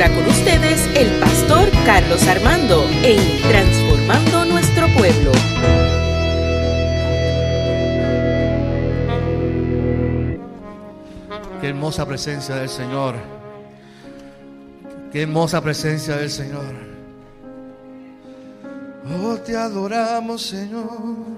ahora con ustedes el pastor Carlos Armando en Transformando Nuestro Pueblo. Qué hermosa presencia del Señor. Qué hermosa presencia del Señor. Oh, te adoramos, Señor.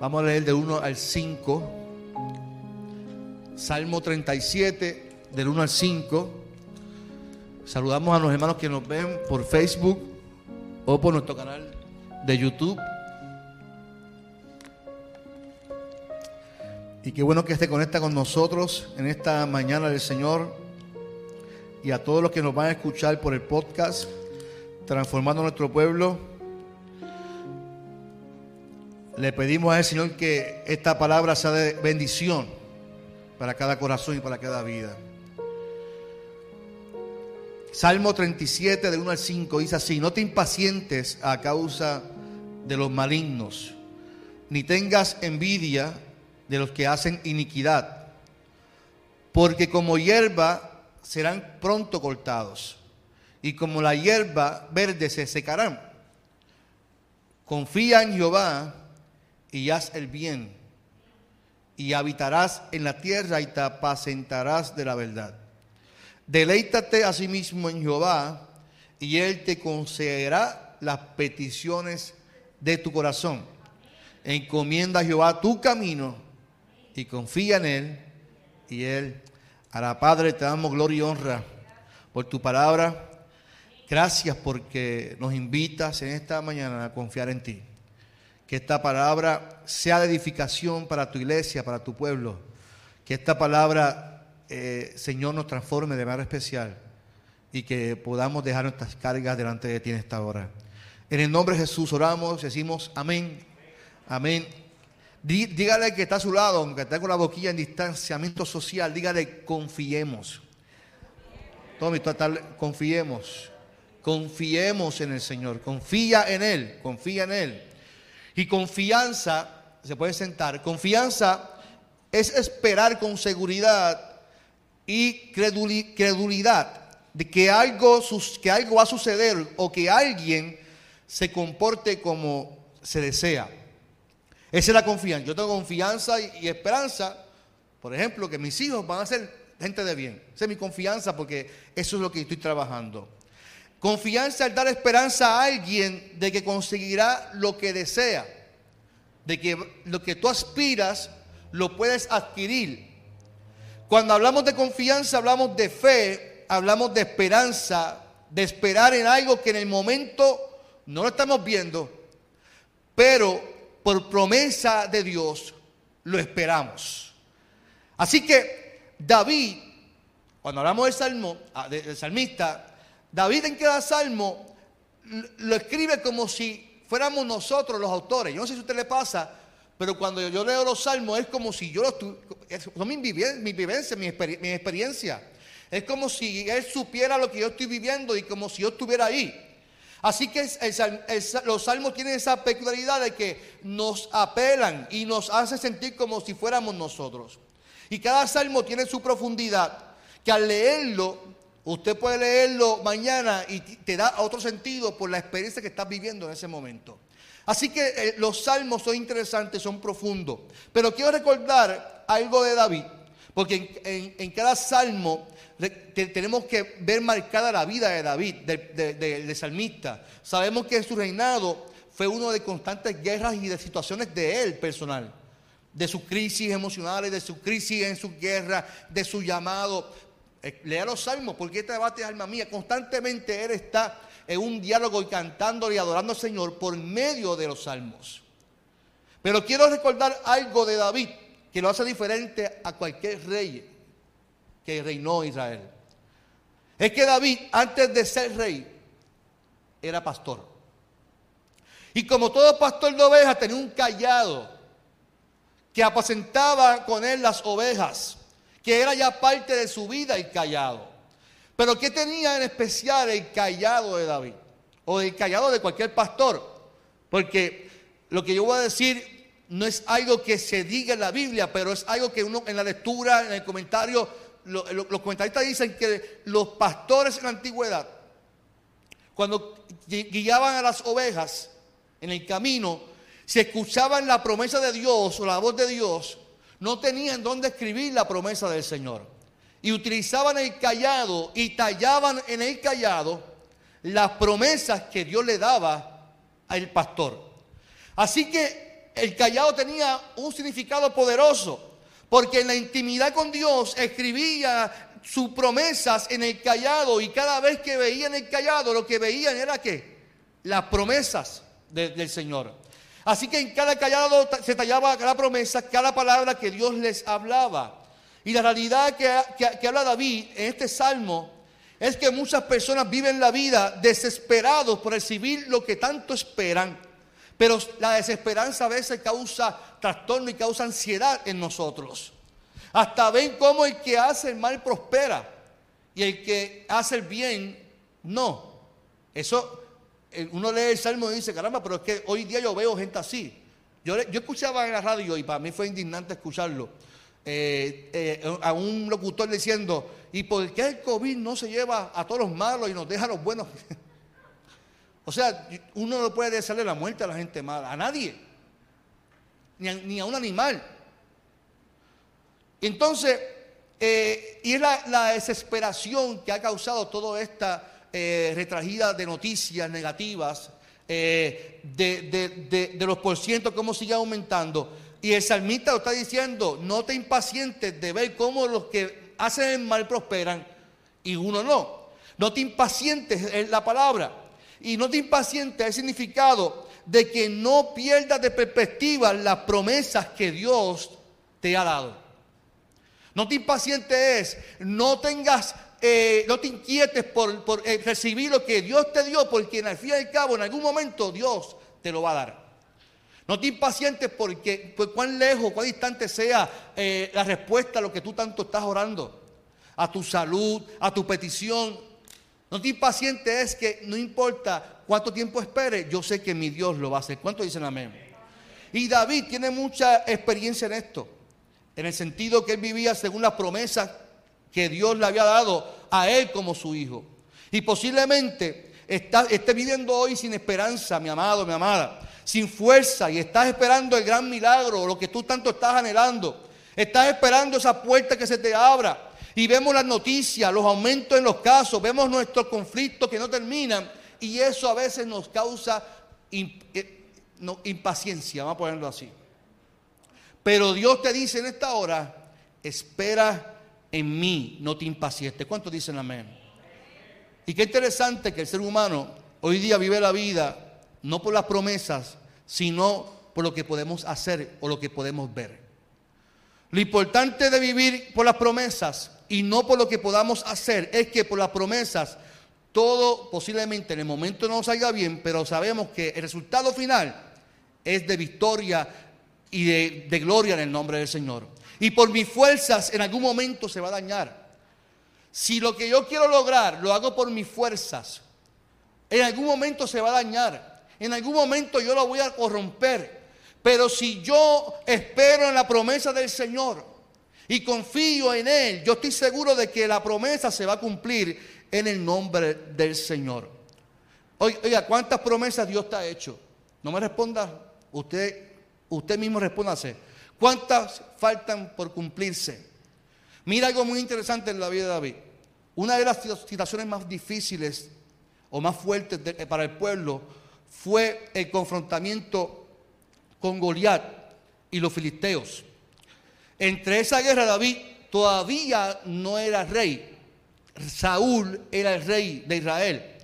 Vamos a leer del 1 al 5. Salmo 37, del 1 al 5. Saludamos a los hermanos que nos ven por Facebook o por nuestro canal de YouTube. Y qué bueno que esté conecta con nosotros en esta mañana del Señor. Y a todos los que nos van a escuchar por el podcast transformando nuestro pueblo. Le pedimos al Señor que esta palabra sea de bendición para cada corazón y para cada vida. Salmo 37, de 1 al 5, dice así, no te impacientes a causa de los malignos, ni tengas envidia de los que hacen iniquidad, porque como hierba serán pronto cortados y como la hierba verde se secarán. Confía en Jehová y haz el bien, y habitarás en la tierra y te apacentarás de la verdad. Deleítate asimismo en Jehová, y él te concederá las peticiones de tu corazón. Encomienda a Jehová tu camino y confía en él, y él hará. Padre, te damos gloria y honra por tu palabra. Gracias porque nos invitas en esta mañana a confiar en ti. Que esta palabra sea de edificación para tu iglesia, para tu pueblo. Que esta palabra, eh, Señor, nos transforme de manera especial y que podamos dejar nuestras cargas delante de ti en esta hora. En el nombre de Jesús oramos, decimos amén, amén. Dígale que está a su lado, aunque está con la boquilla en distanciamiento social, dígale confiemos. Tommy, confiemos. Confiemos en el Señor, confía en Él, confía en Él. Y confianza, se puede sentar, confianza es esperar con seguridad y credulidad de que algo, que algo va a suceder o que alguien se comporte como se desea. Esa es la confianza. Yo tengo confianza y, y esperanza, por ejemplo, que mis hijos van a ser gente de bien. Esa es mi confianza porque eso es lo que estoy trabajando. Confianza al dar esperanza a alguien de que conseguirá lo que desea, de que lo que tú aspiras lo puedes adquirir. Cuando hablamos de confianza hablamos de fe, hablamos de esperanza, de esperar en algo que en el momento no lo estamos viendo, pero por promesa de Dios lo esperamos. Así que David, cuando hablamos del salmo, ah, del salmista, David en cada salmo lo escribe como si fuéramos nosotros los autores. Yo no sé si a usted le pasa, pero cuando yo leo los salmos es como si yo lo son mi vivencia, mi, experiencia. Es como si él supiera lo que yo estoy viviendo y como si yo estuviera ahí. Así que los salmos tienen esa peculiaridad de que nos apelan y nos hace sentir como si fuéramos nosotros. Y cada salmo tiene su profundidad, que al leerlo Usted puede leerlo mañana y te da otro sentido por la experiencia que estás viviendo en ese momento. Así que eh, los salmos son interesantes, son profundos. Pero quiero recordar algo de David. Porque en, cada salmo tenemos que ver marcada la vida de David, del salmista. Sabemos que en su reinado fue uno de constantes guerras y de situaciones de él personal, de sus crisis emocionales, de su crisis en su guerra, de su llamado. Eh, lea los salmos, porque este debate alma mía. Constantemente él está en un diálogo y cantando y adorando al Señor por medio de los salmos. Pero quiero recordar algo de David que lo hace diferente a cualquier rey que reinó Israel. Es que David, antes de ser rey, era pastor. Y como todo pastor de ovejas, tenía un callado que apacentaba con él las ovejas, que era ya parte de su vida el callado. Pero ¿qué tenía en especial el callado de David? O el callado de cualquier pastor. Porque lo que yo voy a decir no es algo que se diga en la Biblia, pero es algo que uno en la lectura, en el comentario, los comentaristas dicen que los pastores en la antigüedad, cuando guiaban a las ovejas en el camino, si escuchaban la promesa de Dios o la voz de Dios, no tenían dónde escribir la promesa del Señor. Y utilizaban el callado y tallaban en el callado las promesas que Dios le daba al pastor. Así que el callado tenía un significado poderoso, porque en la intimidad con Dios escribía sus promesas en el callado y cada vez que veían el callado lo que veían era que las promesas del Señor. Así que en cada callado se tallaba cada promesa, cada palabra que Dios les hablaba. Y la realidad que, que habla David en este salmo es que muchas personas viven la vida desesperados por recibir lo que tanto esperan pero la desesperanza a veces causa trastorno y causa ansiedad en nosotros. Hasta ven cómo el que hace el mal prospera y el que hace el bien no. Eso, uno lee el salmo y dice, caramba, pero es que hoy día yo veo gente así. Yo, yo escuchaba en la radio y para mí fue indignante escucharlo. Eh, eh, a un locutor diciendo, ¿y por qué el COVID no se lleva a todos los malos y nos deja a los buenos? O sea, uno no puede desearle la muerte a la gente mala, a nadie, ni a, un animal. Entonces, eh, y es la, desesperación que ha causado toda esta eh, retragida de noticias negativas, eh, de, de, los porcientos, cómo sigue aumentando. Y el salmista lo está diciendo, no te impacientes de ver cómo los que hacen el mal prosperan y uno no. No te impacientes, es la palabra. Y no te impacientes el significado de que no pierdas de perspectiva las promesas que Dios te ha dado. No te impacientes es, no tengas, eh, no te inquietes por, eh, recibir lo que Dios te dio, porque al fin y al cabo, en algún momento, Dios te lo va a dar. No te impacientes porque, pues, cuán lejos, cuán distante sea eh, la respuesta a lo que tú tanto estás orando, a tu salud, a tu petición. No te impaciente es que no importa cuánto tiempo espere, yo sé que mi Dios lo va a hacer. ¿Cuántos dicen amén? Y David tiene mucha experiencia en esto, en el sentido que él vivía según las promesas que Dios le había dado a él como su hijo. Y posiblemente está, esté viviendo hoy sin esperanza, mi amado, mi amada, sin fuerza y estás esperando el gran milagro, lo que tú tanto estás anhelando. Estás esperando esa puerta que se te abra y vemos las noticias, los aumentos en los casos, vemos nuestros conflictos que no terminan y eso a veces nos causa eh, impaciencia, vamos a ponerlo así. Pero Dios te dice en esta hora, espera en mí, no te impacientes. ¿Cuántos dicen amén? Y qué interesante que el ser humano hoy día vive la vida no por las promesas, sino por lo que podemos hacer o lo que podemos ver. Lo importante de vivir por las promesas y no por lo que podamos hacer, es que por las promesas todo posiblemente en el momento no salga bien, pero sabemos que el resultado final es de victoria y de, gloria en el nombre del Señor. Y por mis fuerzas en algún momento se va a dañar. Si lo que yo quiero lograr lo hago por mis fuerzas, en algún momento se va a dañar. En algún momento yo lo voy a corromper. Pero si yo espero en la promesa del Señor, y confío en Él, yo estoy seguro de que la promesa se va a cumplir en el nombre del Señor. Oiga, ¿cuántas promesas Dios te ha hecho? No me responda, usted, usted mismo respóndase. ¿Cuántas faltan por cumplirse? Mira algo muy interesante en la vida de David. Una de las situaciones más difíciles o más fuertes para el pueblo fue el confrontamiento con Goliat y los filisteos. Entre esa guerra David todavía no era rey. Saúl era el rey de Israel.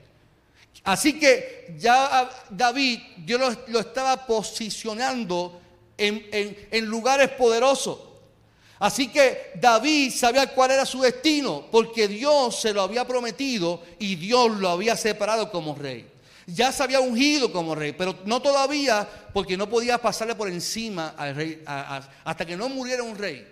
Así que ya David, Dios lo, estaba posicionando en, lugares poderosos. Así que David sabía cuál era su destino, porque Dios se lo había prometido y Dios lo había separado como rey. Ya se había ungido como rey, pero no todavía, porque no podía pasarle por encima rey hasta que no muriera un rey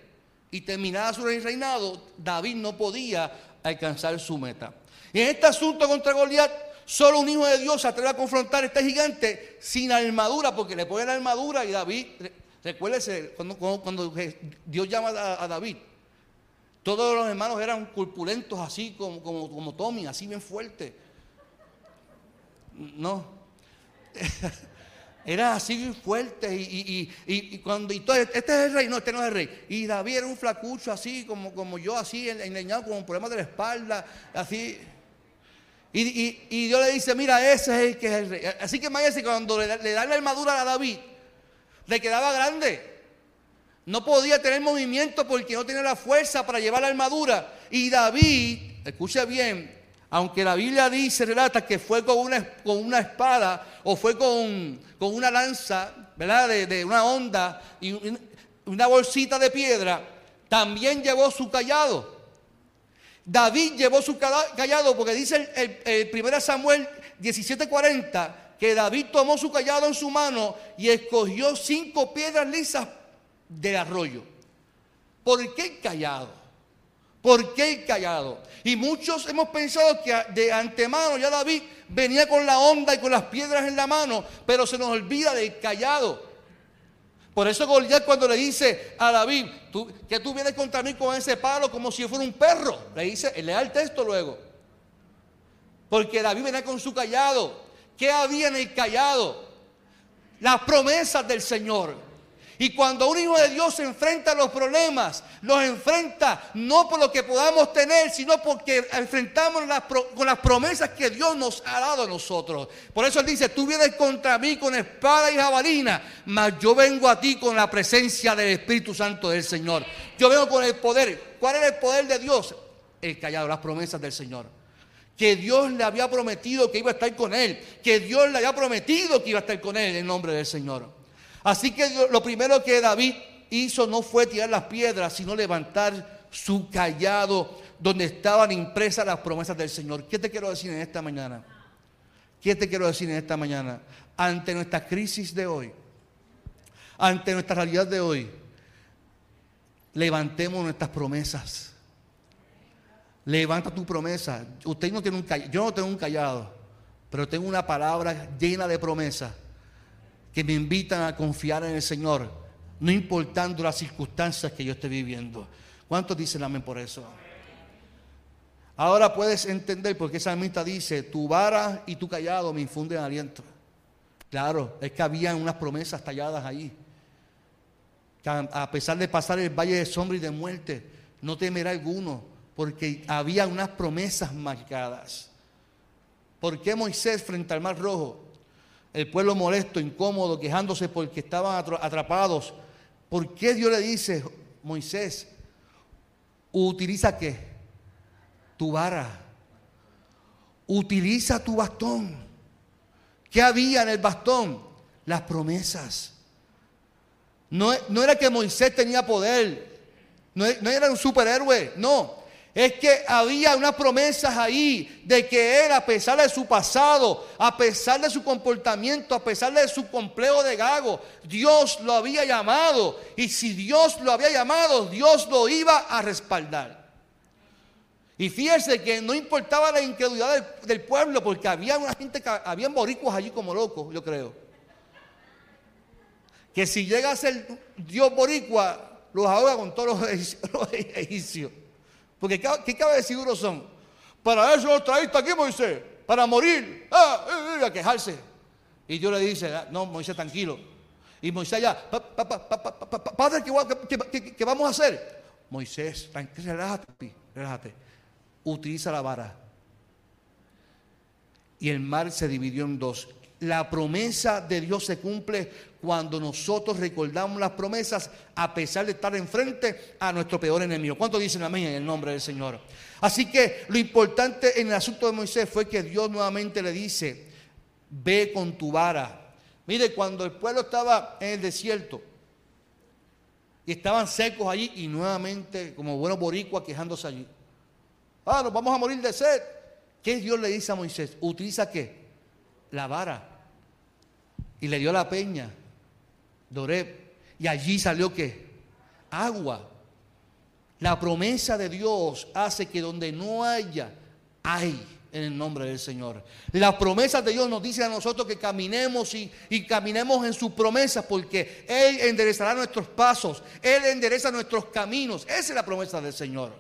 y terminara su reinado. David no podía alcanzar su meta. Y en este asunto contra Goliat, solo un hijo de Dios se atreve a confrontar a este gigante sin armadura, porque le pone la armadura y David Recuérdese cuando, cuando, Dios llama a, David. Todos los hermanos eran corpulentos así como, como, como Tommy, así bien fuerte. No. Era así bien fuerte y, y, cuando y este es el rey, no, este no es el rey. Y David era un flacucho así como, como yo, así enleñado con un problema de la espalda, así. Y, Dios le dice, mira, ese es el que es el rey. Así que imagínense cuando le, le da la armadura a David, le quedaba grande. No podía tener movimiento porque no tenía la fuerza para llevar la armadura. Y David, escucha bien, aunque la Biblia dice, relata que fue con una, con una espada o fue con, una lanza, ¿verdad? De, una onda y una bolsita de piedra, también llevó su callado. David llevó su callado porque dice el, el, el 1 Samuel 17:40 que David tomó su callado en su mano y escogió cinco piedras lisas del arroyo. ¿Por qué el callado? ¿Por qué el callado? Y muchos hemos pensado que de antemano ya David venía con la onda y con las piedras en la mano, pero se nos olvida del callado. Por eso Goliat cuando le dice a David, que tú vienes contra mí con ese palo como si fuera un perro, le dice, le da el texto luego. Porque David venía con su callado. ¿Qué había en el callado? Las promesas del Señor. Y cuando un hijo de Dios se enfrenta a los problemas, los enfrenta no por lo que podamos tener, sino porque enfrentamos con las promesas que Dios nos ha dado a nosotros. Por eso Él dice, tú vienes contra mí con espada y jabalina, mas yo vengo a ti con la presencia del Espíritu Santo del Señor. Yo vengo con el poder. ¿Cuál es el poder de Dios? El callado, las promesas del Señor que Dios le había prometido que iba a estar con él, que Dios le había prometido que iba a estar con él en nombre del Señor. Así que lo primero que David hizo no fue tirar las piedras, sino levantar su callado donde estaban impresas las promesas del Señor. ¿Qué te quiero decir en esta mañana? ¿Qué te quiero decir en esta mañana? Ante nuestra crisis de hoy, ante nuestra realidad de hoy, levantemos nuestras promesas. Levanta tu promesa. Usted no tiene un callado, yo no tengo un callado, pero tengo una palabra llena de promesas que me invitan a confiar en el Señor, no importando las circunstancias que yo esté viviendo. ¿Cuántos dicen amén por eso? Ahora puedes entender por qué esa salmista dice, tu vara y tu callado me infunden aliento. Claro, es que había unas promesas talladas ahí. A pesar de pasar el valle de sombra y de muerte, no temerá alguno, porque había unas promesas marcadas. ¿Por qué Moisés frente al mar rojo? El pueblo molesto, incómodo, quejándose porque estaban atrapados. ¿Por qué Dios le dice, Moisés, utiliza qué? Tu vara. Utiliza tu bastón. ¿Qué había en el bastón? Las promesas. No, no era que Moisés tenía poder. No, no era un superhéroe. No es que había unas promesas ahí de que él, a pesar de su pasado, a pesar de su comportamiento, a pesar de su complejo de gago, Dios lo había llamado. Y si Dios lo había llamado, Dios lo iba a respaldar. Y fíjese que no importaba la incredulidad del, pueblo, porque había una gente, que, había boricuas allí como locos, yo creo. Que si llega a ser Dios boricua, los ahoga con todos los egipcios. Porque ¿qué cabe de seguro son? Para eso lo traíste aquí, Moisés, para morir, ah, eh, eh, a quejarse. Y Dios le dice, ah, no, Moisés, tranquilo. Y Moisés ya, padre, ¿qué, vamos a hacer? Moisés, relájate, relájate, utiliza la vara. Y el mar se dividió en dos. La promesa de Dios se cumple cuando nosotros recordamos las promesas a pesar de estar enfrente a nuestro peor enemigo. ¿Cuántos dicen amén en el nombre del Señor? Así que lo importante en el asunto de Moisés fue que Dios nuevamente le dice, ve con tu vara. Mire, cuando el pueblo estaba en el desierto y estaban secos allí y nuevamente como buenos boricuas quejándose allí. Ah, nos vamos a morir de sed. ¿Qué Dios le dice a Moisés? Utiliza qué? La vara. Y le dio la peña. Doreb. Y allí salió qué? Agua. La promesa de Dios hace que donde no haya, hay en el nombre del Señor. Las promesas de Dios nos dicen a nosotros que caminemos y, y, caminemos en sus promesas porque Él enderezará nuestros pasos, Él endereza nuestros caminos. Esa es la promesa del Señor.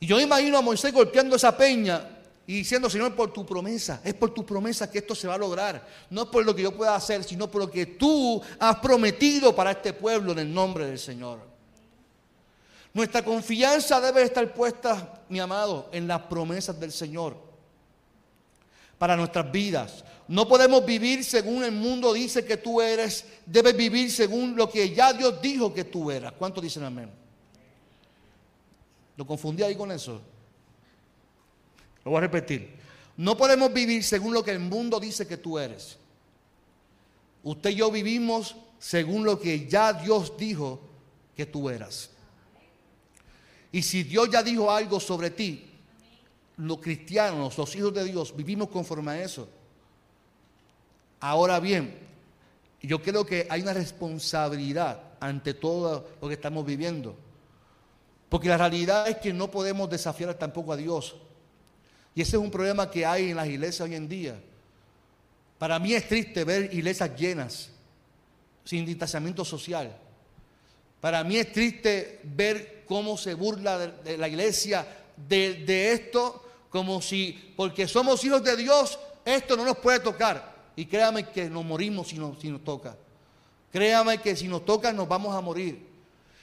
Y yo imagino a Moisés golpeando esa peña y diciendo, Señor, por tu promesa, es por tu promesa que esto se va a lograr. No por lo que yo pueda hacer, sino por lo que tú has prometido para este pueblo en el nombre del Señor. Nuestra confianza debe estar puesta, mi amado, en las promesas del Señor para nuestras vidas. No podemos vivir según el mundo dice que tú eres, debes vivir según lo que ya Dios dijo que tú eras. ¿Cuántos dicen amén? ¿Lo confundí ahí con eso? Lo voy a repetir. No podemos vivir según lo que el mundo dice que tú eres. Usted y yo vivimos según lo que ya Dios dijo que tú eras. Y si Dios ya dijo algo sobre ti, los cristianos, los hijos de Dios, vivimos conforme a eso. Ahora bien, yo creo que hay una responsabilidad ante todo lo que estamos viviendo. Porque la realidad es que no podemos desafiar tampoco a Dios. Y ese es un problema que hay en las iglesias hoy en día. Para mí es triste ver iglesias llenas, sin distanciamiento social. Para mí es triste ver cómo se burla de, la iglesia de, esto, como si, porque somos hijos de Dios, esto no nos puede tocar. Y créame que nos morimos si, si nos toca. Créame que si nos toca nos vamos a morir.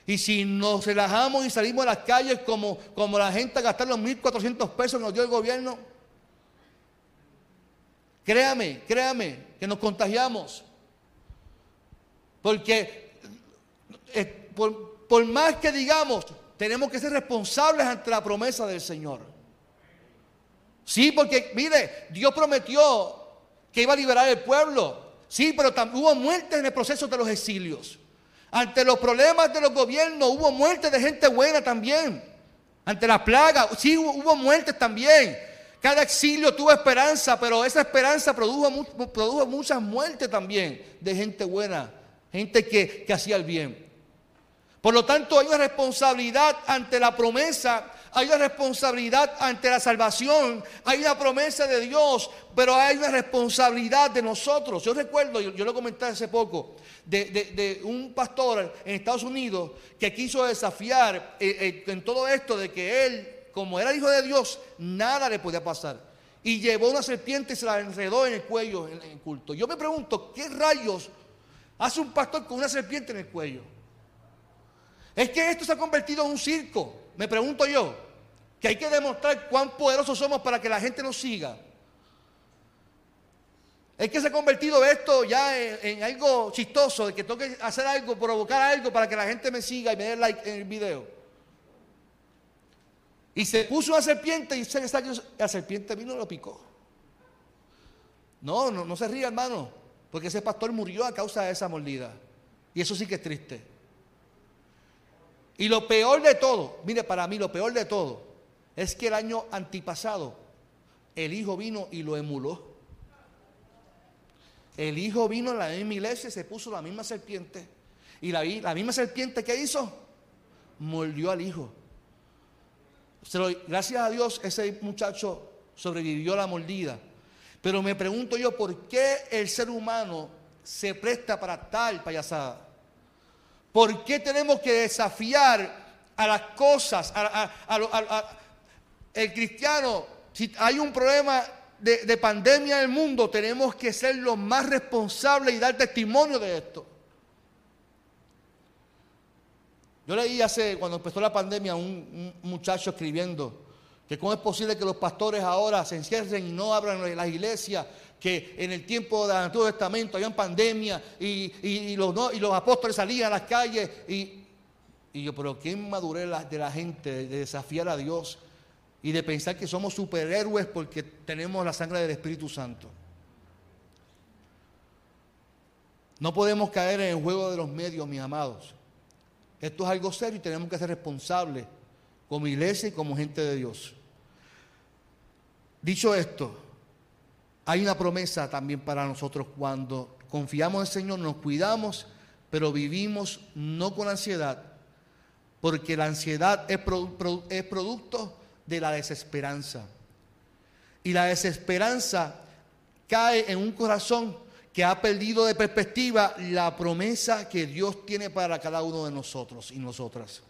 Y si nos relajamos y salimos a las calles como, como la gente a gastar los 1.400 pesos que nos dio el gobierno, créame, créame, que nos contagiamos. Porque eh, por, por más que digamos, tenemos que ser responsables ante la promesa del Señor. Sí, porque mire, Dios prometió que iba a liberar el pueblo. Sí, pero hubo muertes en el proceso de los exilios. Ante los problemas de los gobiernos hubo muerte de gente buena también. Ante la plaga, sí hubo muertes también. Cada exilio tuvo esperanza, pero esa esperanza produjo, muchas muertes también de gente buena, gente que hacía el bien. Por lo tanto, hay una responsabilidad ante la promesa hay una responsabilidad ante la salvación, hay una promesa de Dios, pero hay una responsabilidad de nosotros. Yo recuerdo, yo, lo comenté hace poco, de, un pastor en Estados Unidos que quiso desafiar eh, eh, en todo esto de que él, como era hijo de Dios, nada le podía pasar. Y llevó una serpiente y se la enredó en el cuello en el culto. Yo me pregunto, ¿qué rayos hace un pastor con una serpiente en el cuello? Es que esto se ha convertido en un circo, me pregunto yo, que hay que demostrar cuán poderosos somos para que la gente nos siga. Es que se ha convertido esto ya en, algo chistoso, de que tengo que hacer algo, provocar algo para que la gente me siga y me dé like en el video. Y se puso una serpiente y la serpiente vino y lo picó. No, no, no se ríe, hermano, porque ese pastor murió a causa de esa mordida. Y eso sí que es triste. Y lo peor de todo, mire, para mí lo peor de todo es que el año antipasado el hijo vino y lo emuló. El hijo vino a la misma iglesia y se puso la misma serpiente. Y la, la misma serpiente que hizo, mordió al hijo. gracias a Dios ese muchacho sobrevivió a la mordida. Pero me pregunto yo, ¿por qué el ser humano se presta para tal payasada? ¿Por qué tenemos que desafiar a las cosas? El cristiano, si hay un problema de, pandemia en el mundo, tenemos que ser los más responsables y dar testimonio de esto. Yo leí hace, cuando empezó la pandemia, un, muchacho escribiendo que cómo es posible que los pastores ahora se encierren y no abran las iglesias, que en el tiempo del Antiguo Testamento había pandemia y, los, apóstoles salían a las calles y, y yo, pero qué madurez de la gente de desafiar a Dios y de pensar que somos superhéroes porque tenemos la sangre del Espíritu Santo. No podemos caer en el juego de los medios, mis amados. Esto es algo serio y tenemos que ser responsables como iglesia y como gente de Dios. Dicho esto, hay una promesa también para nosotros cuando confiamos en el Señor, nos cuidamos, pero vivimos no con ansiedad, porque la ansiedad es, producto de la desesperanza. Y la desesperanza cae en un corazón que ha perdido de perspectiva la promesa que Dios tiene para cada uno de nosotros y nosotras.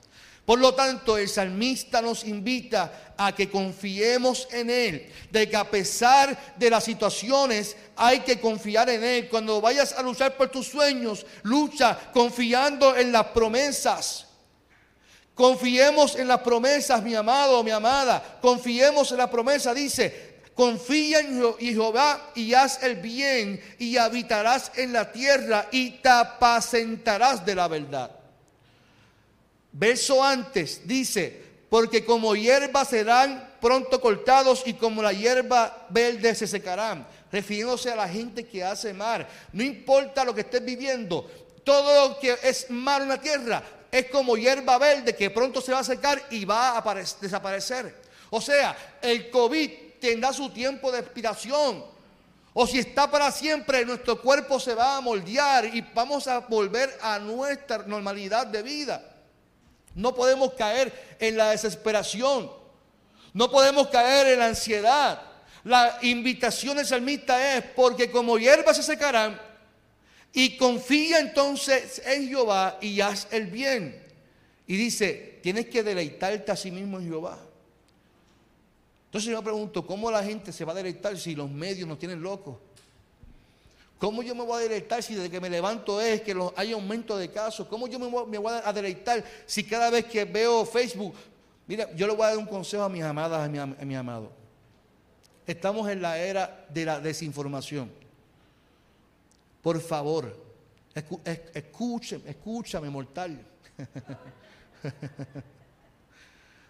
Por lo tanto, el salmista nos invita a que confiemos en Él, de que a pesar de las situaciones hay que confiar en Él. Cuando vayas a luchar por tus sueños, lucha confiando en las promesas. Confiemos en las promesas, mi amado, mi amada. Confiemos en la promesa. Dice, confía en Jehová y haz el bien y habitarás en la tierra y te apacentarás de la verdad. Verso antes dice, porque como hierba serán pronto cortados y como la hierba verde se secarán. Refiriéndose a la gente que hace mar. No importa lo que estés viviendo, todo lo que es malo en la tierra es como hierba verde que pronto se va a secar y va a desaparecer. O sea, el COVID tendrá su tiempo de expiración. O si está para siempre, nuestro cuerpo se va a moldear y vamos a volver a nuestra normalidad de vida. No podemos caer en la desesperación. No podemos caer en la ansiedad. La invitación del salmista es porque como hierba se secarán, y confía entonces en Jehová y haz el bien. Y dice, tienes que deleitarte a sí mismo en Jehová. Entonces yo me pregunto, ¿cómo la gente se va a deleitar si los medios nos tienen locos? ¿Cómo yo me voy a deleitar si desde que me levanto es que hay aumento de casos? ¿Cómo yo me voy, a deleitar si cada vez que veo Facebook... Mira, yo le voy a dar un consejo a mis amadas, a mi, a. Estamos en la era de la desinformación. Por favor, escúchame, escúchame, mortal.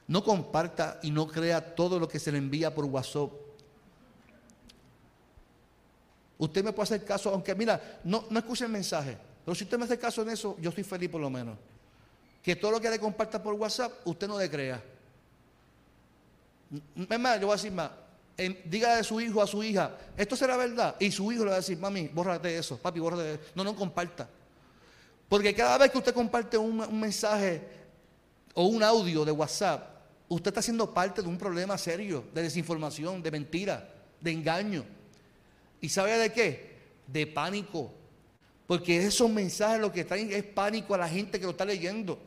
No comparta y no crea todo lo que se le envía por WhatsApp. Usted me puede hacer caso, aunque mira, no, no escuche el mensaje, pero si usted me hace caso en eso, yo estoy feliz por lo menos. Que todo lo que le comparta por WhatsApp, usted no le crea. Es más, yo voy a decir más, diga de su hijo a su hija, esto será verdad. Y su hijo le va a decir, mami, bórrate eso, papi, bórrate eso. No, no comparta. Porque cada vez que usted comparte un, mensaje o un audio de WhatsApp, usted está siendo parte de un problema serio de desinformación, de mentira, de engaño. ¿Y sabe de qué? De pánico. Porque esos mensajes lo que traen es pánico a la gente que lo está leyendo.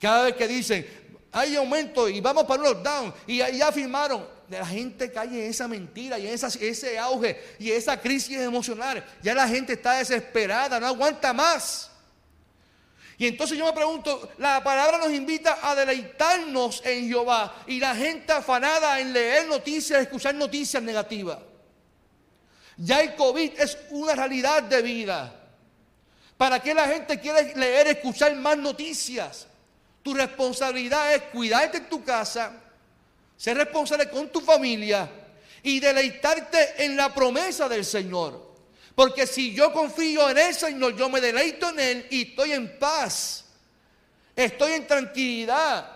Cada vez que dicen, hay aumento y vamos para un lockdown y ya firmaron, la gente cae en esa mentira y en ese auge y esa crisis emocional. Ya la gente está desesperada, no aguanta más. Y entonces yo me pregunto, la palabra nos invita a deleitarnos en Jehová y la gente afanada en leer noticias, escuchar noticias negativas. Ya el COVID es una realidad de vida. ¿Para qué la gente quiere leer, escuchar más noticias? Tu responsabilidad es cuidarte en tu casa, ser responsable con tu familia y deleitarte en la promesa del Señor. Porque si yo confío en el Señor, yo me deleito en Él y estoy en paz. Estoy en tranquilidad.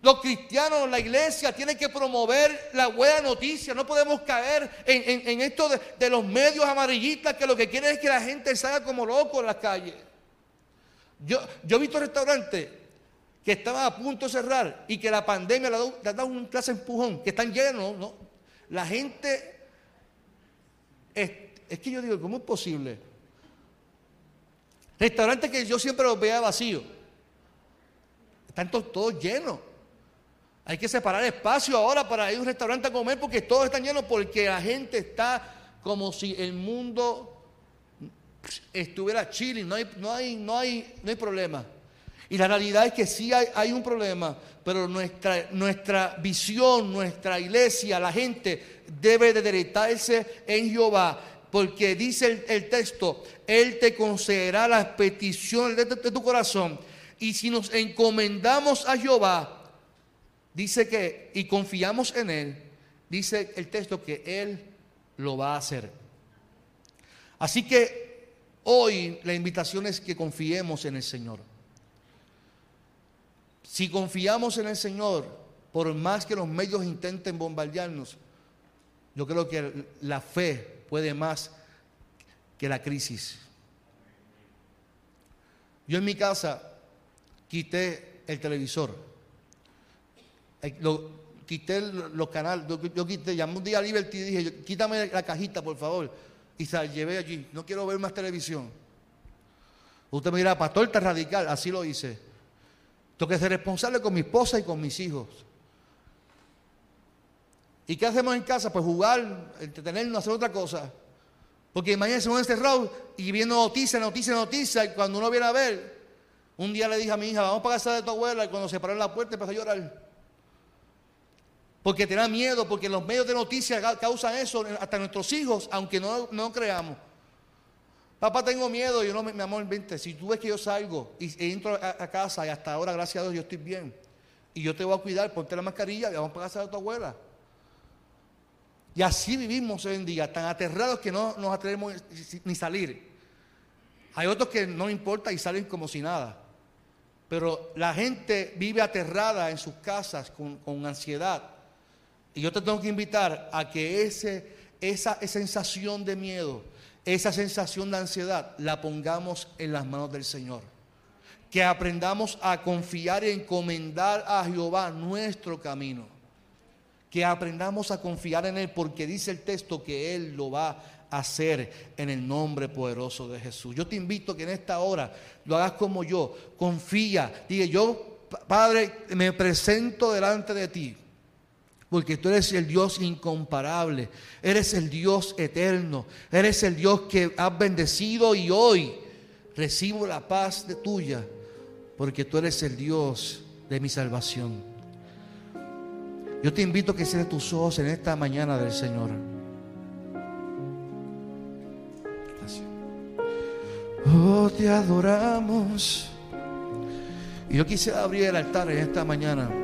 Los cristianos, la iglesia, tienen que promover la buena noticia. No podemos caer en, esto de, los medios amarillistas que lo que quieren es que la gente salga como loco en las calles. Yo, yo he visto restaurantes que estaban a punto de cerrar y que la pandemia le ha dado, un clase empujón, que están llenos, ¿no? La gente, es, que yo digo, ¿cómo es posible? Restaurantes que yo siempre los veía vacíos, están todos, llenos. Hay que separar espacio ahora para ir a un restaurante a comer porque todos están llenos porque la gente está como si el mundo estuviera chilling, no hay, no hay, no hay, no hay problema. Y la realidad es que sí hay, un problema, pero nuestra, nuestra visión, nuestra iglesia, la gente debe de deleitarse en Jehová. Porque dice el, texto, Él te concederá las peticiones de tu corazón. Y si nos encomendamos a Jehová, dice que, y confiamos en Él, dice el texto que Él lo va a hacer. Así que hoy la invitación es que confiemos en el Señor. Si confiamos en el Señor, por más que los medios intenten bombardearnos, yo creo que la fe puede más que la crisis. Yo en mi casa quité el televisor, lo, quité los canales, yo, quité, llamé un día a Liberty y dije, quítame la cajita por favor, y se la llevé allí, no quiero ver más televisión. Usted me dirá, pastor, está radical, así lo hice. Tengo que ser responsable con mi esposa y con mis hijos. ¿Y qué hacemos en casa? Pues jugar, entretenernos, hacer otra cosa. Porque mañana se van encerrados y viendo noticias, noticias, noticias. Y cuando uno viene a ver, un día le dije a mi hija, vamos para casa de tu abuela. Y cuando se paró en la puerta empezó a llorar. Porque tenía miedo, porque los medios de noticias causan eso, hasta nuestros hijos, aunque no, no creamos. Papá, tengo miedo. Yo no, mi amor, vente. Si tú ves que yo salgo y entro a, casa y hasta ahora, gracias a Dios, yo estoy bien. Y yo te voy a cuidar, ponte la mascarilla y vamos para casa de tu abuela. Y así vivimos hoy en día, tan aterrados que no nos atrevemos ni salir. Hay otros que no importa y salen como si nada. Pero la gente vive aterrada en sus casas con, con ansiedad. Y yo te tengo que invitar a que ese, esa sensación de miedo, esa sensación de ansiedad la pongamos en las manos del Señor. Que aprendamos a confiar y encomendar a Jehová nuestro camino. Que aprendamos a confiar en Él porque dice el texto que Él lo va a hacer en el nombre poderoso de Jesús. Yo te invito a que en esta hora lo hagas como yo. Confía. Diga, yo, Padre, me presento delante de ti porque tú eres el Dios incomparable, eres el Dios eterno, eres el Dios que has bendecido y hoy recibo la paz de tuya, porque tú eres el Dios de mi salvación. Yo te invito a que cierres tus ojos en esta mañana del Señor. Gracias. Oh, te adoramos. Y yo quise abrir el altar en esta mañana.